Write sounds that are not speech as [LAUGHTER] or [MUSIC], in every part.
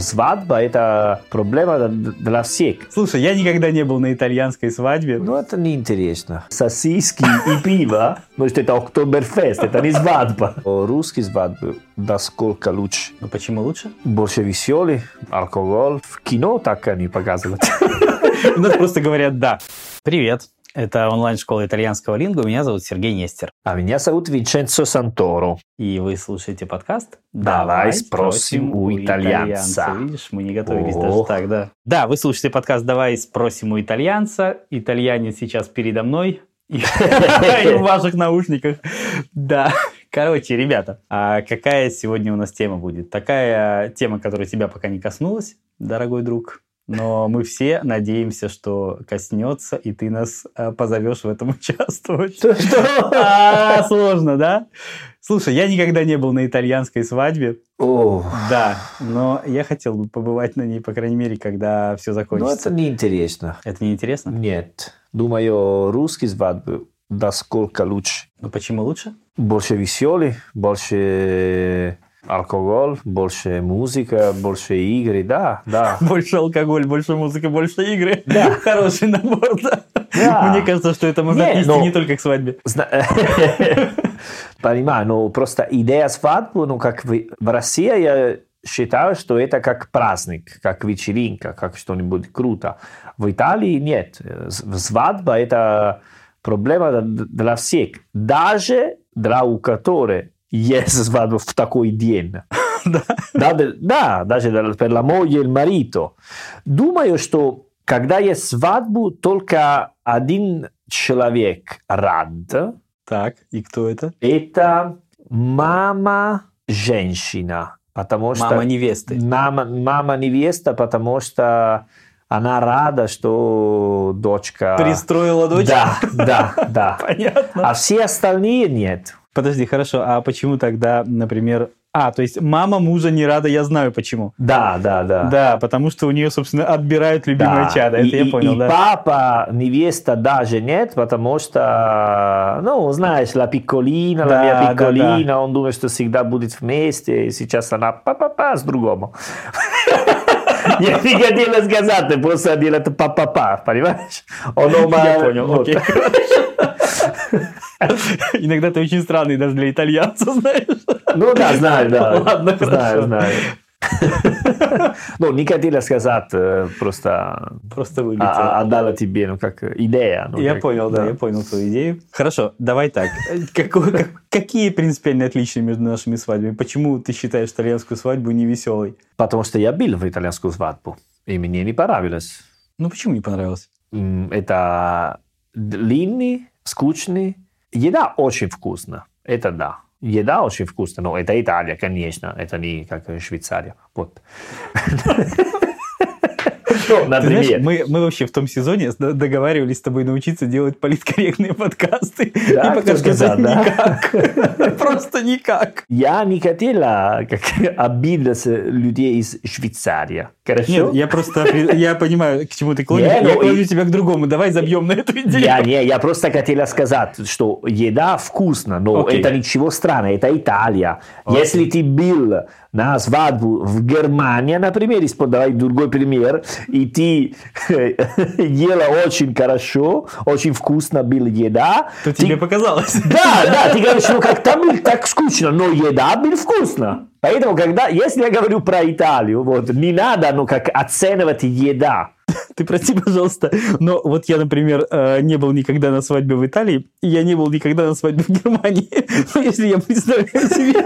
Свадьба – это проблема для всех. Слушай, я никогда не был на итальянской свадьбе. Ну, это неинтересно. Сосиски и [LAUGHS] пиво, может, это Октоберфест, это не свадьба. Русские свадьбы, да сколько лучше. Ну почему лучше? Больше веселый, алкоголь. В кино так они показывают. [LAUGHS] У нас просто говорят «да». Привет. Это онлайн-школа итальянского лингу. Меня зовут Сергей Нестер. А меня зовут Винченцо Санторо. И вы слушаете подкаст «Давай спросим у итальянца». Видишь, мы не готовились О. даже так, да. Да, вы слушаете подкаст «Давай спросим у итальянца». Итальянец сейчас передо мной [LAUGHS] и в ваших наушниках. Да. Короче, ребята, а какая сегодня у нас тема будет? Такая тема, которая тебя пока не коснулась, дорогой друг, но мы все надеемся, что коснется, и ты нас э, позовешь в этом участвовать. Что? А, сложно, да? Слушай, я никогда не был на итальянской свадьбе. О. Да, но я хотел бы побывать на ней, по крайней мере, когда все закончится. Но это неинтересно. Это неинтересно? Нет. Думаю, русские свадьбы да сколько лучше. Ну почему лучше? Больше веселый, больше алкоголь, больше музыка, больше игры, да, да. [LAUGHS] Больше алкоголь, больше музыка, больше игры. Да. [LAUGHS] Хороший набор, да. да. Мне кажется, что это можно не, отнести но... не только к свадьбе. [LAUGHS] Понимаю, но просто идея свадьбы, ну, как в, в России, я считаю, что это как праздник, как вечеринка, как что-нибудь круто. В Италии нет. Свадьба – это проблема для всех. Даже для у которых есть свадьба в такой день. [LAUGHS] да. да, даже per la moglie e il marito. Думаю, что когда есть свадьбу, только один человек рад. Так, и кто это? Это мама женщина. Потому что мама невесты. Мама, мама невеста, потому что она рада, что дочка... Пристроила дочь? Да, [LAUGHS] да, да. Понятно. А все остальные нет. Подожди, хорошо, а почему тогда, например, а, то есть мама мужа не рада, я знаю почему. Да, да, да. Да, потому что у нее, собственно, отбирают любимое да. чадо. Это и, я понял, и да. папа, невеста даже нет, потому что, ну, знаешь, la piccolina, да, mia piccolina, да, да. он думает, что всегда будет вместе, и сейчас она па-па-па с другому. [LAUGHS] Я не хотел сказать, просто делает па-па-па, понимаешь? Я понял, окей. [LAUGHS] [LAUGHS] Иногда ты очень странный даже для итальянца, знаешь. Ну да, знаю, да. [LAUGHS] Ладно, знаю, знаю. [LAUGHS] Ну, не хотела сказать, э, просто, просто вылетела. А, отдала тебе, ну, как идея. Ну, я понял, да, я понял твою идею. Хорошо, давай так. Какие принципиальные отличия между нашими свадьбами? Почему ты считаешь итальянскую свадьбу не веселой? Потому что я был в итальянскую свадьбу, и мне не понравилось. Ну, почему не понравилось? Это длинный, скучный, Еда очень вкусная, это да. Еда очень вкусная, но это Италия, конечно, это не как Швейцария. Вот. Например. Знаешь, мы, мы вообще в том сезоне договаривались с тобой научиться делать политкорректные подкасты. Да, и пока что да? никак. [LAUGHS] Просто никак. Я не хотела как, обидеть людей из Швейцарии. Хорошо? Нет, я просто я понимаю, к чему ты клонишь. Не, я ну, клоню и... тебя к другому. Давай забьем на эту идею. Я, не, я просто хотела сказать, что еда вкусна, но okay. это ничего странного, это Италия. Okay. Если ты был на свадьбу в Германии, например, давай другой пример, и ты [LAUGHS] ела очень хорошо, очень вкусно была еда. То ты... тебе показалось. Да, да, ты [LAUGHS] говоришь, ну как там так скучно, но еда была вкусна. Поэтому, когда, если я говорю про Италию, вот, не надо, ну, как оценивать еда. [LAUGHS] Ты прости, пожалуйста, но вот я, например, э, не был никогда на свадьбе в Италии, и я не был никогда на свадьбе в Германии. [LAUGHS] Но если я представляю себе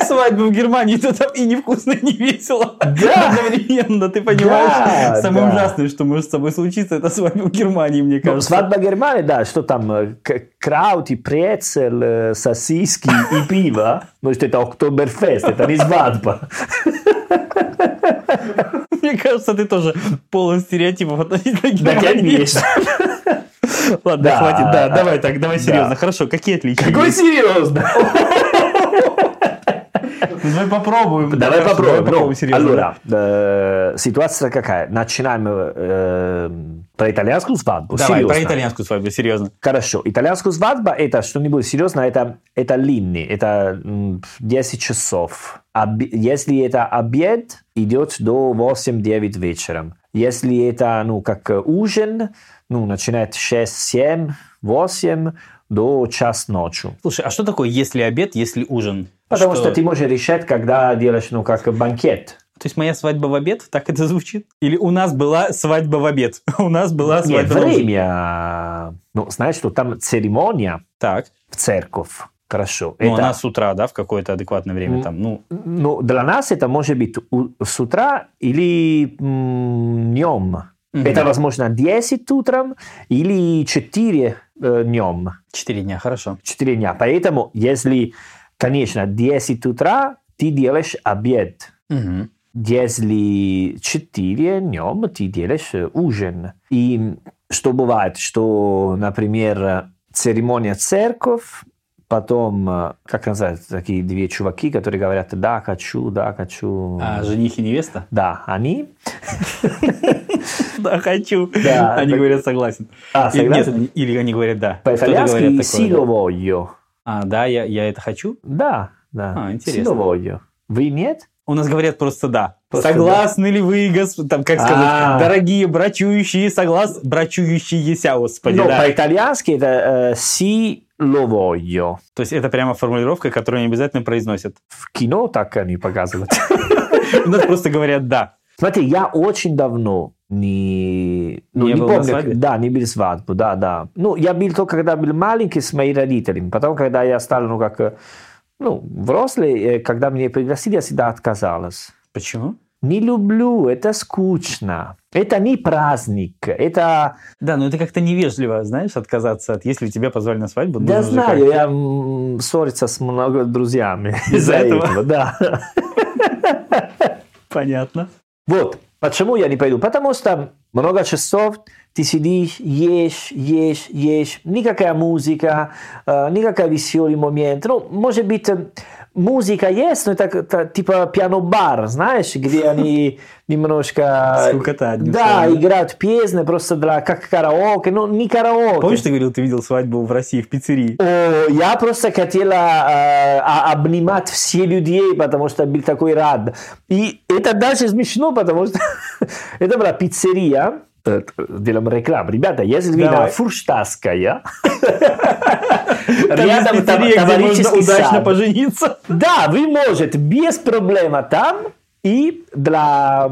[LAUGHS] свадьбу в Германии, то там и невкусно, и не весело. Да. Одновременно, ты понимаешь? Да, Самое да. ужасное, что может с тобой случиться, это свадьба в Германии, мне ну, кажется. Ну, свадьба в Германии, да, что там, э, краути, прецель, э, сосиски и пиво. Ну, что это Октоберфест, это не свадьба. Мне кажется, ты тоже полон стереотипов относительно Германии. Ладно, хватит. Да, давай так, давай серьезно. Хорошо, какие отличия? Какой серьезно? Ну, давай попробуем. Давай попробуем. Давай попробуем серьезно. Allora, э, ситуация какая? Начинаем э, Про итальянскую свадьбу. Давай, серьезно. про итальянскую свадьбу, серьезно. Хорошо. Итальянскую свадьба это что-нибудь серьезно, это, это линни, это м, 10 часов. Оби- если это обед, идет до 8-9 вечером. Если это, ну, как э, ужин, ну, начинает 6, 7, 8 до час ночью. Слушай, а что такое если обед, если ужин? Потому что, ты можешь решать, когда делаешь, ну, как банкет. То есть моя свадьба в обед, так это звучит? Или у нас была свадьба в обед? [LAUGHS] У нас была Нет, свадьба ужин. время. Ну, знаешь, что там церемония Так, в церковь. Хорошо. ну Это- она с утра, да, в какое-то адекватное время там, ну, Ну, для нас это может быть с утра или днем. Мгм. Это, возможно, 10 утром или 4 э, днем. 4 дня, хорошо. 4 дня. Поэтому, если, конечно, 10 утра, ты делаешь обед. Мгм. Если 4 днем, ты делаешь э, ужин. И что бывает, что, например, церемония церковь, потом, э, как называется, такие две чуваки, которые говорят, да, хочу, да, хочу. А жених и невеста? Да, они. [LAUGHS] Да, хочу. Они говорят согласен. А, Или, они- говорят да. По-итальянски говорят такое, «си да. lo voglio». А, да, я, это хочу? Да, да. А, «Си интересно. voglio». Вы нет? У нас говорят просто да. Просто Согласны ли вы, госп... там, как сказать, А. дорогие брачующие, соглас... брачующиеся, господи, Но да. по-итальянски это э, «си lo voglio». То есть это прямо формулировка, которую не обязательно произносят. В кино так они показывают. [LAUGHS] У нас просто говорят да. Смотри, я очень давно не, ну, Не не, помню, да, не был свадьбу, да, да. Ну, я был только когда был маленький с моими родителями, потом, когда я стал, ну, как, э, ну, взрослый, э, когда меня пригласили, я всегда отказалась. Почему? Не люблю, это скучно. Это не праздник, это... Да, но это как-то невежливо, знаешь, отказаться от... Если тебя позвали на свадьбу, же знаю, я ссориться с много друзьями Из-за этого? да. [LAUGHS] Понятно. Вот, почему я не пойду? Потому что много часов ты сидишь, ешь, ешь, ешь, никакая музыка, э, никакой веселый момент. Ну, может быть, э, музыка есть, но это, это типа пиано-бар, знаешь, где [LAUGHS] они немножко... Скукота, одним Да, играют песни просто для, как караоке, ну, не караоке. Помнишь, ты говорил, ты видел свадьбу в России в пиццерии? О, я просто хотела э, а- обнимать все людей, потому что был такой рад. И это даже смешно, потому что [LAUGHS] это была пиццерия. Э, Делаем рекламу. Ребята, если вы Давай. на Фурштадтская, Там рядом товарищеский удачно пожениться. Да, вы можете без проблем там и для...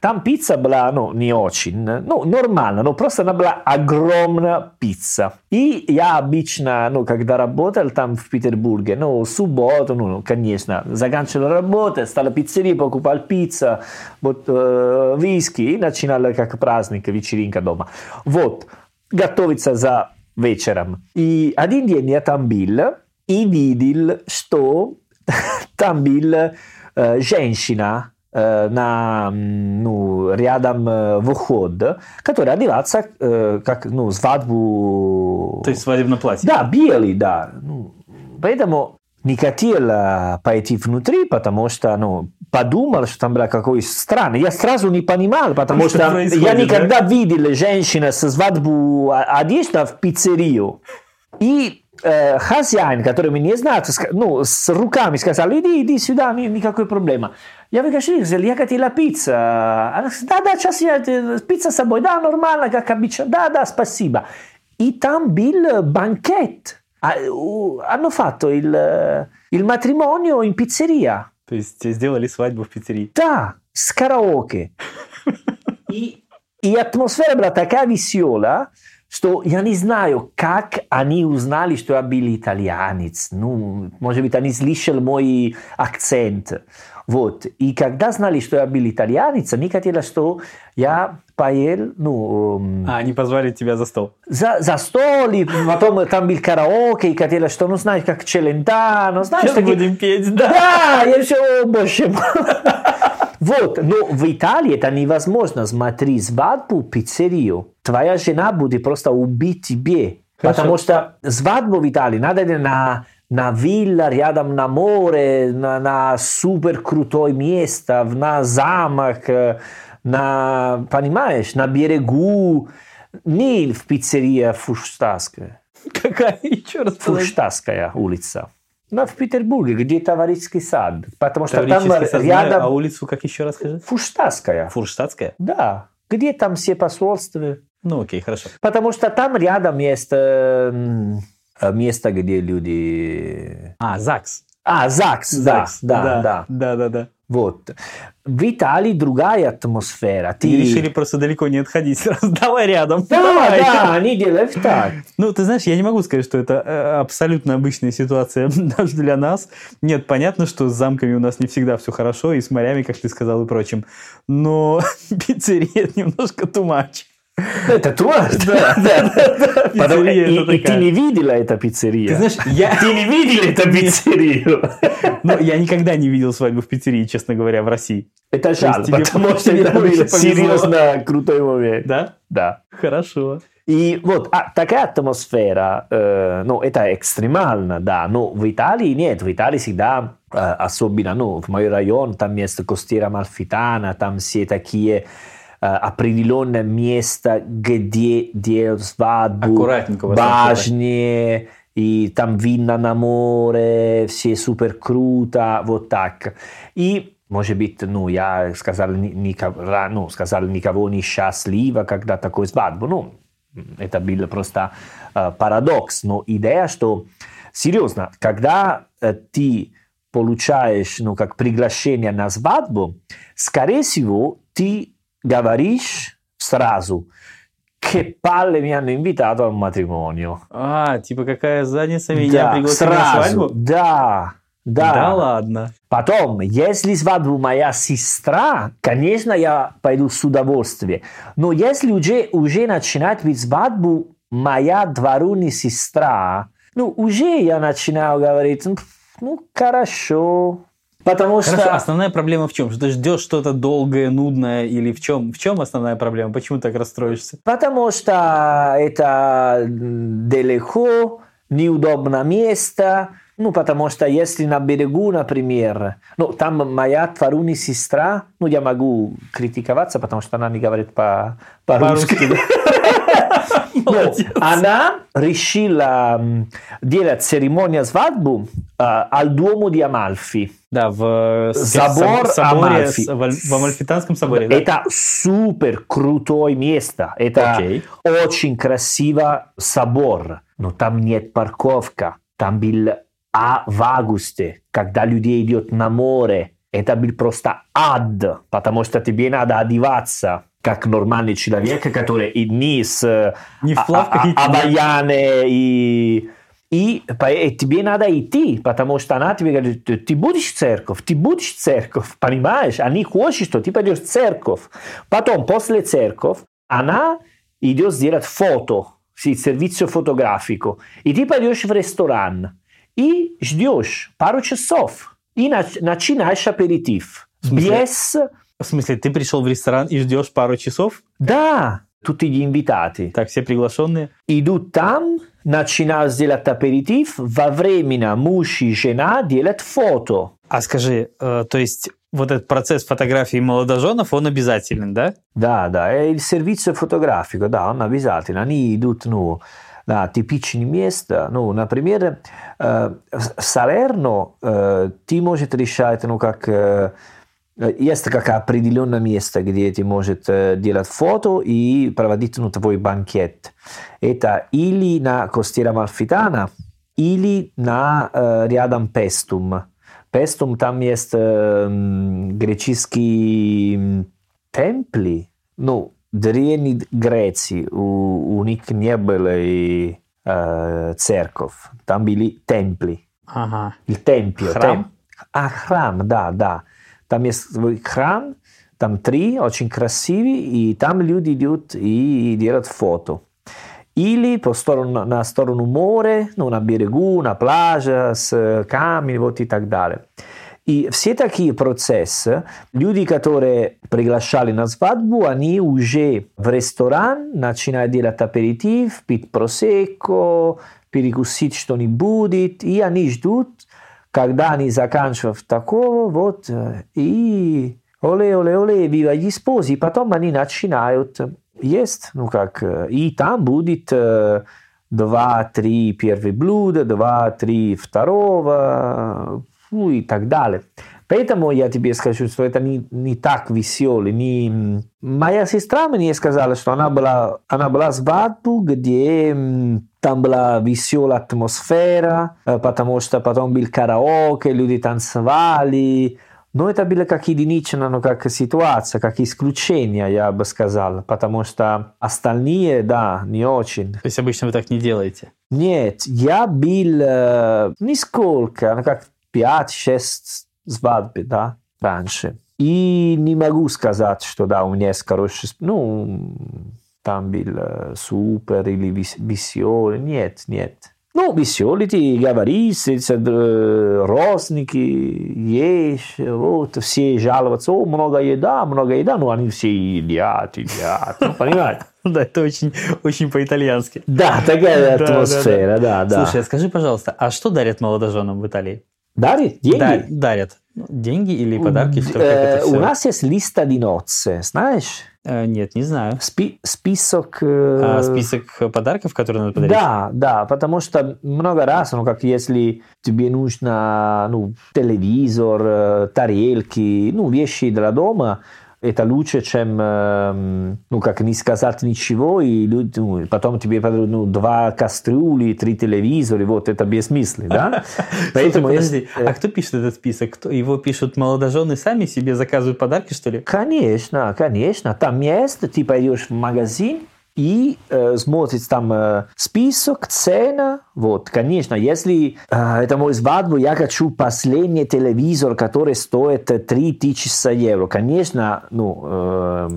Там пицца была, ну, не очень, ну, нормально, но просто она была огромная пицца. И я обычно, ну, когда работал там в Петербурге, ну, субботу, ну, конечно, заканчивал работу, стал пиццерии, покупал пиццу, вот, э, виски, и начинал как праздник, вечеринка дома. Вот, готовиться за вечером. И один день я там был, и видел, что [LAUGHS] там был э, женщина на, м, ну, рядом э, вход, которая одевается э, как ну, свадьбу. То есть в свадебном платье. Да, белый, да. Ну, поэтому не хотел э, пойти внутри, потому что ну, подумал, что там было какой странный. Я сразу не понимал, потому Что что я да? никогда видел женщину с свадьбу а- одета в пиццерию. И э, хозяин, который меня не знает, ска- ну, с руками сказал, иди, иди сюда, ни- никакой проблемы. Я выхожу, сказал, я хотела пицца. Она сказала, да, да, сейчас я, э, пицца с собой, да, нормально, как обычно, да, да, спасибо. И там был банкет. А, у- Hanno fatto il, eh, il matrimonio in pizzeria. То есть сделали свадьбу в пиццерии. Да, с караоке. [LAUGHS] И, и атмосфера была такая веселая, что я не знаю, как они узнали, что я был итальянец. Ну, может быть, они слышали мой акцент. Вот. И когда знали, что я был итальянец, они хотели, что я поел, ну, эм, А, они позвали тебя за стол. за, за стол, и потом там был караоке, и хотели, что, ну, знаешь, как Челентано, знаешь, Сейчас будем петь, да. да, я все, о, боже мой. Вот, но в Италии это невозможно. Смотри, свадьбу, пиццерию. Твоя жена будет просто убить тебе. Хорошо. Потому что свадьбу в Италии надо на, на вилла рядом на море, на, на супер крутой место, на замок, на, понимаешь, на берегу, не в пиццерия Фуштаская. Какая? Еще раз Фуштаская улица. Ну, в Петербурге, где Таврический сад. Потому что там сад рядом... А улицу как еще раз скажи? Фуштаская. Фурштадтская? Да. Где там все посольства. Ну, окей, хорошо. Потому что там рядом есть э, м, место, где люди... А, ЗАГС. А, ЗАГС, да, да, да. Да, да, да. Вот. В Италии другая атмосфера. Ты... И решили просто далеко не отходить [LAUGHS] сразу. Давай рядом. Да, Давай. да, они делают так. Ну, ты знаешь, я не могу сказать, что это э, абсолютно обычная ситуация [LAUGHS] даже для нас. Нет, понятно, что с замками у нас не всегда все хорошо, и с морями, как ты сказал, и прочим. Но [LAUGHS] пиццерия немножко too much. Это твой? Да, [LAUGHS] да, Пиццерия и, это и ты не видела эту пиццерию? Ты знаешь, я, [LAUGHS] Ты не видел эту пиццерию? [LAUGHS] ну, я никогда не видел свадьбу в пиццерии, честно говоря, в России. Это жаль, потому что это серьезно крутой момент. Да? Да. Хорошо. И вот а, такая атмосфера, э, ну, это экстремально, да, но в Италии нет, в Италии всегда, э, особенно, ну, в мой район, там есть Костера Малфитана, там все такие определенное место, где делают свадьбу, башни, и там видно на море, все супер круто, вот так. И может быть, ну, я сказал, ни- никого, ну, сказал никого не счастливо, когда такой свадьбу. Ну, это был просто э, парадокс. Но идея, что, серьезно, когда э, ты получаешь, ну, как приглашение на свадьбу, скорее всего, ты говоришь сразу, che palle mi hanno invitato al matrimonio. А, типа какая задница меня Да, пригласила на сразу, свадьбу? да, да. Да ладно. Потом, если свадьбу моя сестра, конечно, я пойду с удовольствием. Но если уже, уже начинает быть свадьбу моя двоюродная сестра, ну, уже я начинаю говорить, «Ну, ну, хорошо. Потому Хорошо, что... основная проблема в чем? Что ты ждешь что-то долгое, нудное или в чем? В чем основная проблема? Почему так расстроишься? Потому что это далеко, неудобное место. Ну, потому что если на берегу, например, ну, там моя двоюродная сестра, ну, я могу критиковаться, потому что она не говорит по- по-русски. Но Молодец. она решила делать церемонию свадьбу а, al Duomo di Amalfi. Да, в э, Забор соб- соборе, Амальфи. в Аль- в Амальфитанском соборе, да? Это супер крутое место. Это очень красиво собор. Но там нет парковка. Там был а в августе, когда люди идут на море. Это был просто ад, потому что тебе надо одеваться как нормальный человек, который и с э, Не в а- плавках а- идти, да? обаяне и и и тебе надо идти, потому что она тебе говорит, ты будешь церковь, ты будешь церковь, понимаешь? Они хотят, что ты пойдешь в церковь. Потом, после церковь, она идет сделать фото, servizio fotografico, и ты пойдешь в ресторан и ждешь пару часов, и нач- начинаешь аперитив. Без... В смысле, ты пришел в ресторан и ждешь пару часов? Да, tutti gli invitati. Так, все приглашенные? Идут там, начинают делать аперитив, во время муж и жена делают фото. А скажи, э, то есть вот этот процесс фотографии молодоженов, он обязателен, да? Да, да, il servizio fotografico, да, он обязательно. Они идут, ну, на типичные места. Ну, например, э, в Салерно э, ты можешь решать, ну, как... э, есть как определенное место, где ты можешь э, делать фото и проводить ну, твой банкет. Это или на Костера Малфитана, или на э, рядом Пестум. Пестум там есть э, греческие темпли. Ну, древней Греции у, у них не было и, э, церковь. Там были темпли. Ага. Tempio. Храм? Tem- А, храм, да, да. Там есть свой храм, там три, очень красивый, и там люди идут и делают фото. Или по сторону, на сторону моря, ну, на берегу, на пляже, с камнями, вот и так далее. И все такие процессы, люди, которые приглашали на свадьбу, они уже в ресторан начинают делать аперитив, пить просекко, перекусить что-нибудь, и они ждут, когда они заканчивают такого, вот, э, и оле, оле, оле, вива sposi, потом они начинают есть, ну как, и там будет два-три первых блюда, два-три второго, ну и так далее. Поэтому я тебе скажу, что это не, не так веселый. Не... Моя сестра мне сказала, что она была, она была свадьбу, где там была веселая атмосфера, потому что потом был караоке, люди танцевали. Но это было как единичная, ну, как ситуация, как исключение, я бы сказал, потому что остальные, да, не очень. То есть обычно вы так не делаете? Нет, я был э, нисколько, ну, как 5-6 свадьбы, да, раньше. И не могу сказать, что да, у меня есть хороший, ну, там был э, супер или веселый. Нет, нет. Ну, веселый, ты говоришь, родственники, ешь, вот, все жалуются, о, много еда, много еда, но они все едят, едят, ну, понимаете? [LAUGHS] Да, это очень, очень по-итальянски. Да, такая [LAUGHS] атмосфера, да, да. Слушай, а скажи, пожалуйста, а что дарят молодоженам в Италии? Дарит? Деньги? Да, дарят. Деньги или подарки? Э, у нас есть листа nozze, знаешь? Э, нет, не знаю. Спи список... Э... А, список подарков, которые надо подарить? Да, да, потому что много раз, ну, как если тебе нужно ну, телевизор, э, тарелки, ну, вещи для дома, это лучше, чем, ну, как не сказать ничего, и люди, ну, потом тебе подарят ну, два кастрюли, три телевизора, вот это бессмысленно, да? Поэтому подожди, а кто пишет этот список? Кто, его пишут молодожены сами себе заказывают подарки, что ли? Конечно, конечно. Там место, ты пойдешь в магазин, и э, смотрит там э, список, цена. Вот, конечно, если э, это мой свадьбу, я хочу последний телевизор, который стоит 3000 евро. Конечно, ну, э,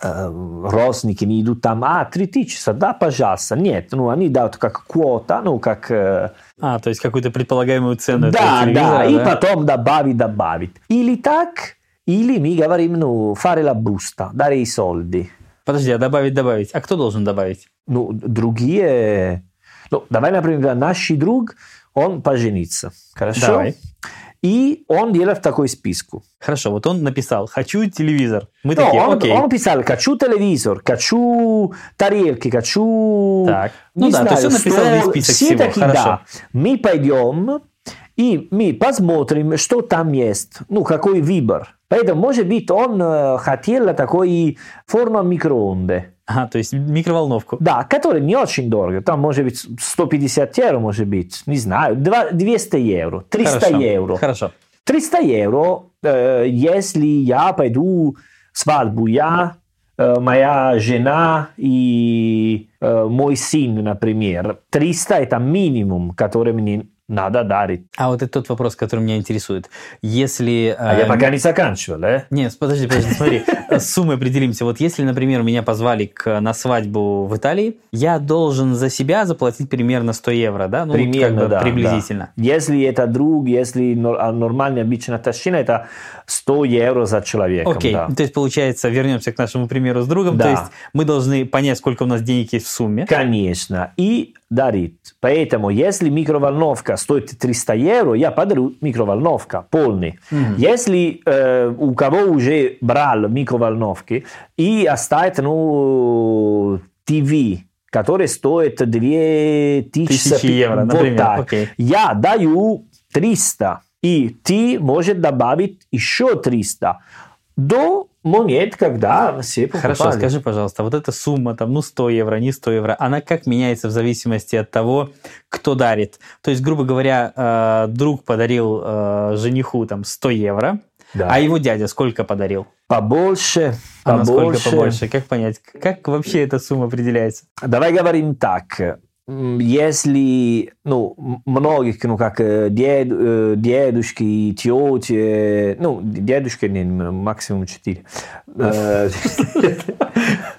э, родственники не идут там, а, 3000, да, пожалуйста. Нет, ну, они дают как квота, ну, как... Э, а, то есть какую-то предполагаемую цену да, да, да, и потом добавить, добавить. Или так, или мы говорим, ну, fare la busta, dare i soldi. Подожди, а добавить, добавить. А кто должен добавить? Ну, другие... Ну, давай, например, наш друг, он поженится. Хорошо? Давай. И он делает такой списку. Хорошо, вот он написал «хочу телевизор». Мы no, такие, он, окей. он написал «хочу телевизор», «хочу тарелки», «хочу...» Так, ну да, знаю, то есть он написал весь список все всего. Такие, Хорошо. Да. Мы пойдем и мы посмотрим, что там есть, ну, какой выбор. Поэтому, может быть, он э, хотел такой форма микроонды. А, то есть микроволновку. Да, который не очень дорого. Там может быть 150 евро, может быть, не знаю, 200 евро, 300 Хорошо. евро. Хорошо. 300 евро, э, если я пойду свадьбу, я, э, моя жена и э, мой сын, например. 300 это минимум, который мне надо дарить. А вот это тот вопрос, который меня интересует. Если... А э, я пока не заканчивал, да? Нет, подожди, подожди, [LAUGHS] смотри. С суммой определимся. Вот если, например, меня позвали к, на свадьбу в Италии, я должен за себя заплатить примерно 100 евро, да? Ну, примерно, как бы, да. Приблизительно. Да. Если это друг, если а, нормальная обычная тащина, это 100 евро за человека. Окей, да. то есть получается, вернемся к нашему примеру с другом, да. то есть мы должны понять, сколько у нас денег есть в сумме. Конечно. И дарит. Поэтому, если микроволновка стоит 300 евро, я подарю микроволновка полный. Mm-hmm. Если э, у кого уже брал микроволновки и оставит ну, ТВ, который стоит 2000 евро, вот например. Так, okay. я даю 300, и ты можешь добавить еще 300 до момента, когда все покупали. Хорошо, скажи, пожалуйста, вот эта сумма, там, ну, 100 евро, не 100 евро, она как меняется в зависимости от того, кто дарит? То есть, грубо говоря, э, друг подарил э, жениху там 100 евро, да. а его дядя сколько подарил? Побольше. А побольше. насколько побольше? Как понять? Как вообще эта сумма определяется? Давай говорим так если, ну, многих, ну, как дед, дедушки и тети, ну, дедушка не, максимум 4, [LAUGHS]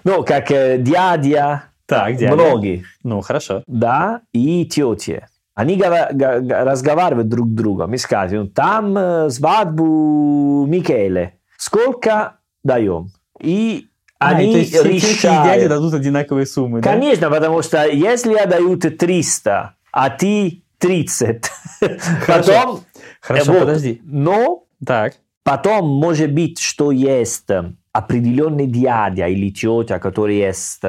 ну, как дядя, так, дядя. многие. Ну, хорошо. Да, и тети. Они разговаривают друг с другом и скажут, там свадьбу Микеле, сколько даем? И они а, то есть решают. дяди дадут одинаковые суммы, Конечно, да? потому что если я даю 300, а ты 30, [LAUGHS] Хорошо. потом... Хорошо, вот, подожди. Но так. Потом, может быть, что есть определенный дядя или тетя, который есть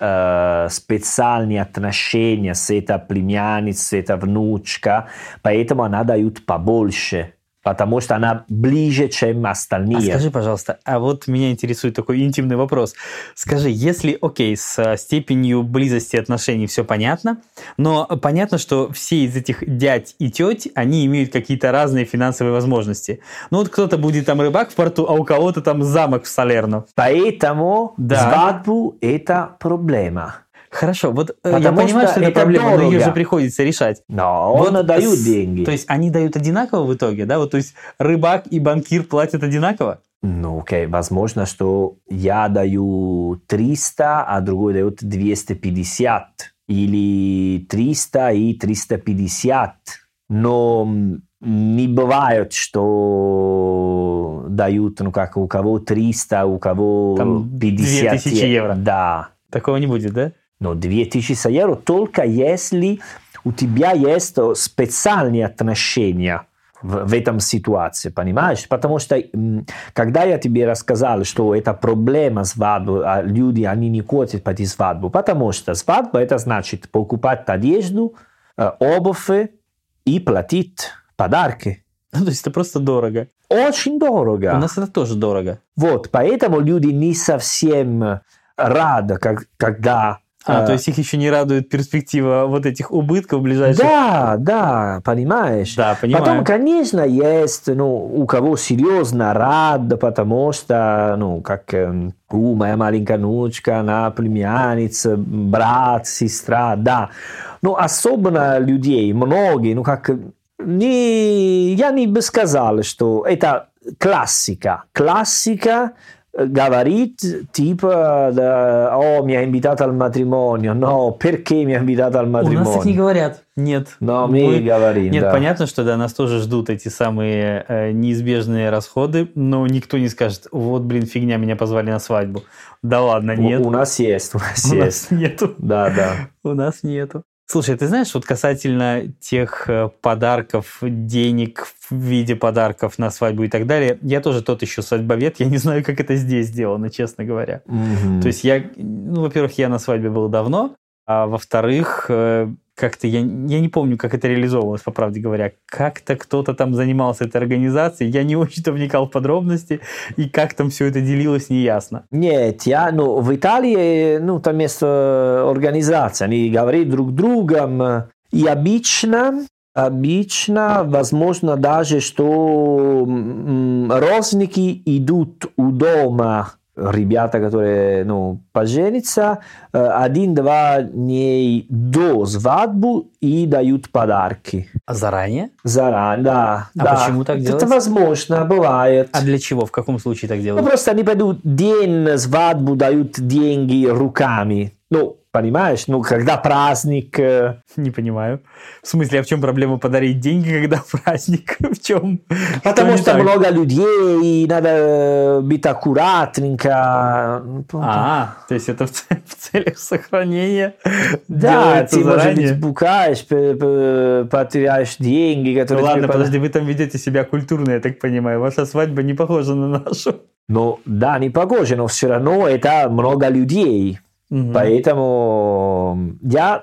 э, специальные отношения с этой племянницей, с этой внучка, поэтому она дает побольше потому что она ближе, чем остальные. А скажи, пожалуйста, а вот меня интересует такой интимный вопрос. Скажи, если, окей, с степенью близости отношений все понятно, но понятно, что все из этих дядь и теть, они имеют какие-то разные финансовые возможности. Ну вот кто-то будет там рыбак в порту, а у кого-то там замок в Салерно. Поэтому да. свадьбу – это проблема. Хорошо, вот Потому я понимаю, что, что это, это проблема, дорого. но ее же приходится решать. Но вот, он дают деньги. То есть они дают одинаково в итоге, да? Вот, то есть рыбак и банкир платят одинаково? Ну, окей, okay. возможно, что я даю 300, а другой дает 250. Или 300 и 350. Но не бывает, что дают, ну как, у кого 300, у кого Там 50 2000 евро. Да. Такого не будет, да? Но 2000 евро только если у тебя есть специальные отношения в, в этом ситуации, понимаешь? Потому что когда я тебе рассказал, что это проблема свадьбы, а люди, они не хотят пойти свадьбу, потому что свадьба это значит покупать одежду, обувь и платить подарки. Ну, то есть это просто дорого. Очень дорого. У нас это тоже дорого. Вот, поэтому люди не совсем рады, как, когда а, а, то есть их еще не радует перспектива вот этих убытков ближайших? Да, да, понимаешь. Да, понимаю. Потом, конечно, есть, ну, у кого серьезно рад, потому что, ну, как э, у моя маленькая внучка, она племянница, брат, сестра, да. Но особенно людей, многие, ну, как, не, я не бы сказал, что это классика. Классика говорит типа да, «О, меня invitato al matrimonio». Но mi ha invitato al matrimonio? У нас так не говорят. Нет. Но мы, мы говорим, Нет, да. понятно, что да, нас тоже ждут эти самые э, неизбежные расходы, но никто не скажет, вот, блин, фигня, меня позвали на свадьбу. Да ладно, нет. У, у нас есть, у нас у есть. Нас нету. Да, да. У нас нету. Слушай, ты знаешь, вот касательно тех э, подарков, денег в виде подарков на свадьбу и так далее, я тоже тот еще свадьбовед, я не знаю, как это здесь сделано, честно говоря. Mm-hmm. То есть я, ну, во-первых, я на свадьбе был давно, а во-вторых, э, как-то я, я не помню, как это реализовывалось, по правде говоря. Как-то кто-то там занимался этой организацией, я не [LAUGHS] очень-то вникал в подробности, и как там все это делилось, неясно. Нет, я, ну, в Италии, ну, там есть организация, они говорят друг другом, и обычно Обычно, возможно даже, что родственники идут у дома ребята, которые ну, поженятся, один-два дней до свадьбы и дают подарки. А заранее? Заранее, да. А да. почему так делается? Это возможно, бывает. А для чего? В каком случае так делают? Ну, просто они пойдут день свадьбу, дают деньги руками. Ну, Понимаешь? Ну, когда праздник... Э, Не понимаю. В смысле, а в чем проблема подарить деньги, когда [LAUGHS] праздник? В чем? Потому что, что много людей, и надо э, быть аккуратненько. А, то есть это в, [LAUGHS] в целях сохранения Да, ты, заранее. может быть, букаешь, потеряешь деньги, которые... Ну, ладно, под... подожди, вы там ведете себя культурно, я так понимаю. Ваша свадьба не похожа на нашу. Ну, да, не похожа, но все равно это много людей. Угу. Поэтому я...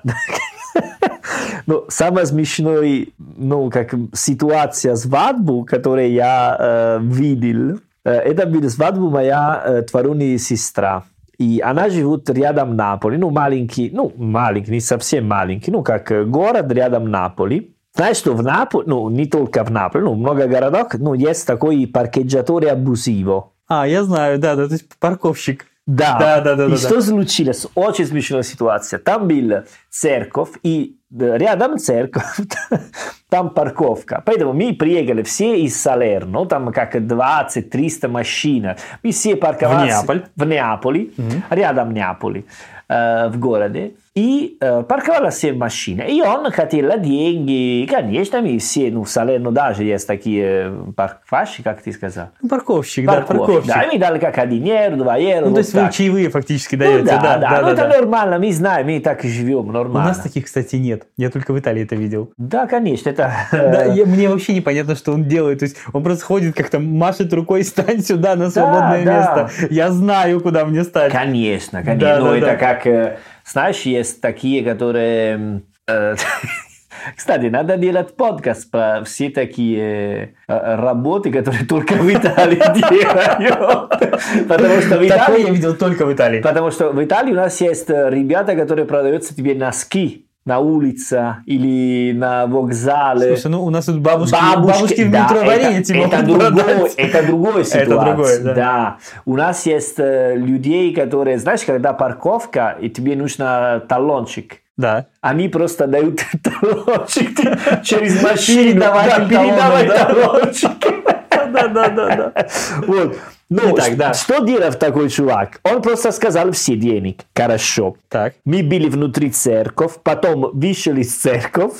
ну, самая смешная ну, как ситуация свадьбу, которую я э, видел, э, это была свадьба моя э, творунная сестра. И она живет рядом Наполи, ну, маленький, ну, маленький, не совсем маленький, ну, как город рядом Наполи. Знаешь, что в Наполе, ну, не только в Наполе, ну, много городов, ну, есть такой паркегgiatore абузиво. А, я знаю, да, да, то есть парковщик. Да, да, да, да. И да, что да. случилось? Очень смешная ситуация. Там был церковь, и рядом церковь, [LAUGHS] там парковка. Поэтому мы приехали все из Салерно, там как 20-300 машин. Мы все парковались в Неаполь. В Неаполе, угу. рядом Неаполе, э, в городе. И э, парковала все машины. И он хотел деньги. Конечно, мы все, ну, в Салерно даже есть такие паркфаши, как ты сказал. Парковщик, да, парковщик. Да, и мы дали как 1 евро, 2 евро. Ну, вот то есть так. вы чаевые фактически Ну, даете, да, да, да, да, ну да, это да. нормально, мы знаем, мы так живем, У нормально. нас таких, кстати, нет. Я только в Италии это видел. Да, конечно, это... Да, я- мне вообще непонятно, что он делает. То есть он просто ходит, как-то машет рукой, стань сюда на свободное да. место. Я знаю, куда мне стать. Конечно, конечно. Да, ну, да, это да. как, э, знаешь, есть такие, которые... э, [LAUGHS] Кстати, надо делать подкаст про все такие э, работы, которые только в Италии [LAUGHS] делают. Потому что в Такое я Италии... видел только в Италии. Потому что в Италии у нас есть э, ребята, которые продаются тебе носки на улице или на вокзале. Слушай, ну у нас тут бабушки, Бабушки, бабушки в да, метро это, это, продать. это другое ситуация. [LAUGHS] Это другое, да. У нас есть э, людей, которые, знаешь, когда парковка, и тебе нужно талончик. Да. Они просто дают [LAUGHS] талончик ты через машину. Передаватель да, передавай да. талончик. [LAUGHS] Да, да, да, да. Вот. Ну, Итак, да. что делает такой чувак? Он просто сказал все денег. Хорошо. Так. Мы были внутри церковь, потом вышли из церковь,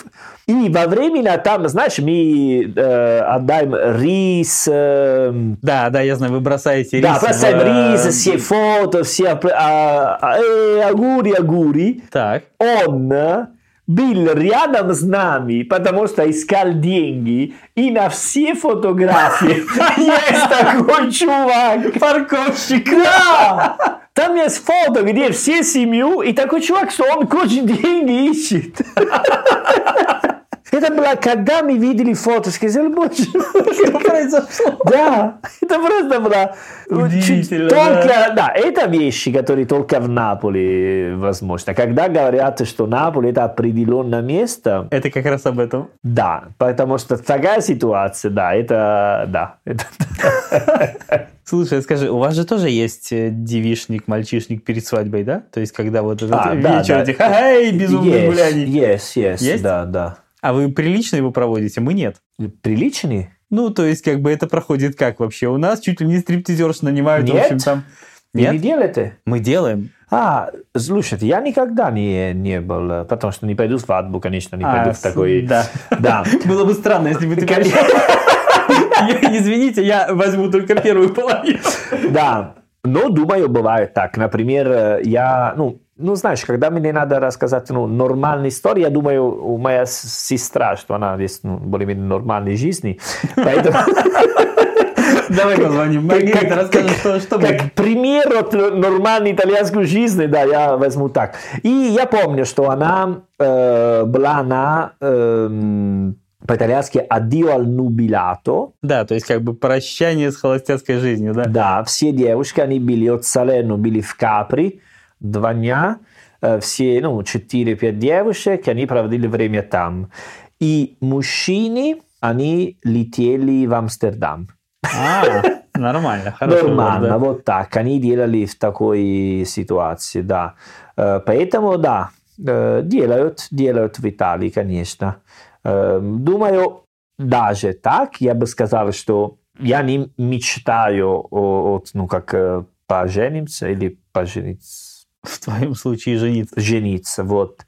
и во время там, знаешь, мы э, отдаем рис, э, Да, да, я знаю, вы бросаете да, рис. бросаем в- рис, все фото, все а, а, э, агури, агури. Так. Он был рядом с нами, потому что искал деньги, и на все фотографии [LAUGHS] есть такой чувак. Парковщик. Да! Там есть фото, где все семью, и такой чувак, что он хочет деньги ищет. [LAUGHS] Это было, когда мы видели фото, сказали, боже Что произошло? да, это просто было Удивительно, только, да. это вещи, которые только в Наполе возможно. Когда говорят, что Наполе это определенное место, Это как раз об этом. да, потому что такая ситуация, да, это, да, это, Слушай, скажи, у вас же тоже есть э, девишник, мальчишник перед свадьбой, да? То есть, когда вот этот А, вечер да. этих эй, безумных Есть, гуляний. Есть, Есть? да, да. А вы прилично его проводите? Мы нет. Приличный? Ну, то есть, как бы это проходит как вообще? У нас чуть ли не стриптизерш нанимают, в Нет. общем, там... Вы не Нет? делаете? Мы делаем. А, слушайте, я никогда не, не был, э, потому что не пойду в свадьбу, конечно, не пойду А, в такой... Да. Да. [LAUGHS] Было бы странно, если бы ты Конечно. [LAUGHS] Извините, я возьму только первую половину. Да, но думаю, бывает так. Например, э, я, ну, ну, знаешь, когда мне надо рассказать ну, нормальную историю, я думаю, у моя сестра, что она есть ну, более-менее нормальной жизни, поэтому... [LAUGHS] Давай позвоним. Маргарита расскажет, что, что. Как пример от нормальной итальянской жизни, да, я возьму так. И я помню, что она э, была на эм, по-итальянски «addio al nubilato», Да, то есть как бы прощание с холостяцкой жизнью, да? Да, все девушки, они были от Салерно, были в Капри два дня, все, ну, 4-5 девушек, они проводили время там. И мужчины, они летели в Амстердам. А, нормально, хорошо. Нормально, да. вот так, они делали в такой ситуации, да. Поэтому, да, делают, делают в Италии, конечно. Думаю, даже так, я бы сказал, что я не мечтаю о, о, ну, как э, поженимся или пожениться, В твоем случае жениться. жениться, вот.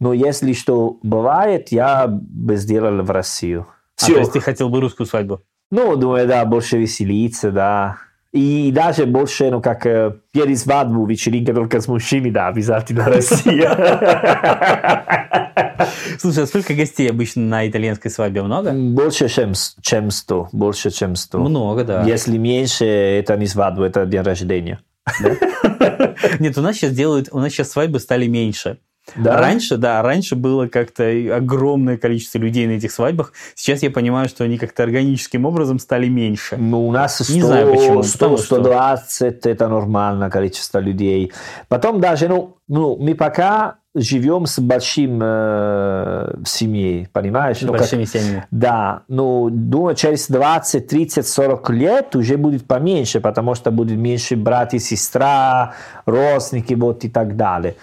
Но если что бывает, я бы сделал в Россию. А, Всё. то есть ты хотел бы русскую свадьбу? Ну, думаю, да, больше веселиться, да. И даже больше, ну, как э, перед свадьбу, вечеринка только с мужчиной, да, обязательно Россия. [LAUGHS] Слушай, а сколько гостей обычно на итальянской свадьбе? Много? Больше, чем, чем 100, больше, чем 100. Много, да. Если меньше, это не свадьба, это день рождения. [LAUGHS] Нет, у нас сейчас делают, у нас сейчас свадьбы стали меньше. Да? Раньше, да, раньше было как-то огромное количество людей на этих свадьбах. Сейчас я понимаю, что они как-то органическим образом стали меньше. Ну, у нас 100, Не знаю почему, 100 потому что- 120 это нормальное количество людей. Потом даже, ну, ну мы пока живем с большим э, семьей, понимаешь? С Ну, как- большими семьями. Да, ну, думаю, через 20, 30, 40 лет уже будет поменьше, потому что будет меньше брат и сестра, родственники, вот и так далее.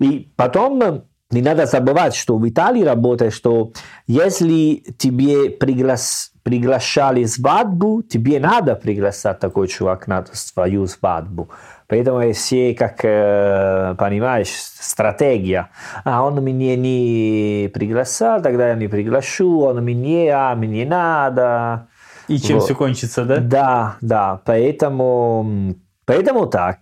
И потом э, не надо забывать, что в Италии работает, что если тебе приглас- приглашали свадьбу, тебе надо приглашать такой чувак на свою свадьбу. Поэтому все, как э, понимаешь, стратегия. А он меня не приглашал, тогда я не приглашу, он меня, а мне надо. И чем вот. все кончится, да? Да, да. Поэтому, поэтому так.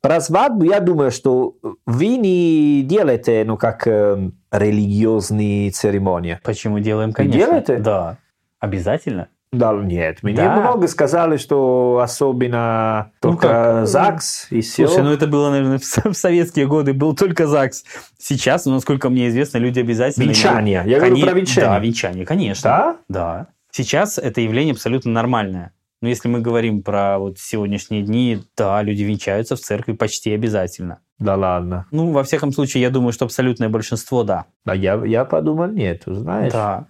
Про свадьбу я думаю, что вы не делаете, ну, как э, религиозные церемонии. Почему делаем, конечно. Делаете? Да. Обязательно. Да, нет. Мне да. много сказали, что особенно ну, только как? ЗАГС и все. Слушай, ну это было, наверное, в советские годы был только ЗАГС. Сейчас, ну, насколько мне известно, люди обязательно... Венчание. Я говорю про венчание. Да, венчание, конечно. Да? Да. Сейчас это явление абсолютно нормальное. Но если мы говорим про вот сегодняшние дни, да, люди венчаются в церкви почти обязательно. Да ладно. Ну, во всяком случае, я думаю, что абсолютное большинство, да. Да, я, я подумал, нет, знаешь. Да.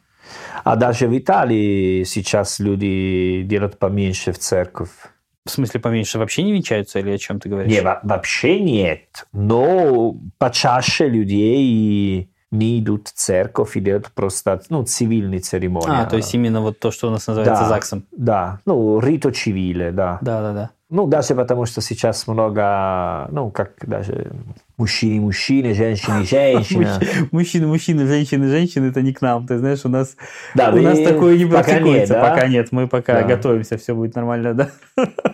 А даже в Италии сейчас люди делают поменьше в церковь. В смысле поменьше вообще не венчаются или о чем ты говоришь? Не, вообще нет. Но почаще людей не идут в церковь и делают просто ну, цивильные церемонии. А, то есть именно вот то, что у нас называется да, ЗАГСом. Да, ну, рито цивиле, да. Да, да, да. Ну, даже потому, что сейчас много, ну, как даже мужчины, мужчины, женщины, женщины. [LAUGHS] Мужчины, мужчины, женщины, женщины, это не к нам. Ты знаешь, у нас, да, у нас такое не практикуется. Пока нет, да? пока нет. Мы пока да. готовимся, все будет нормально, да?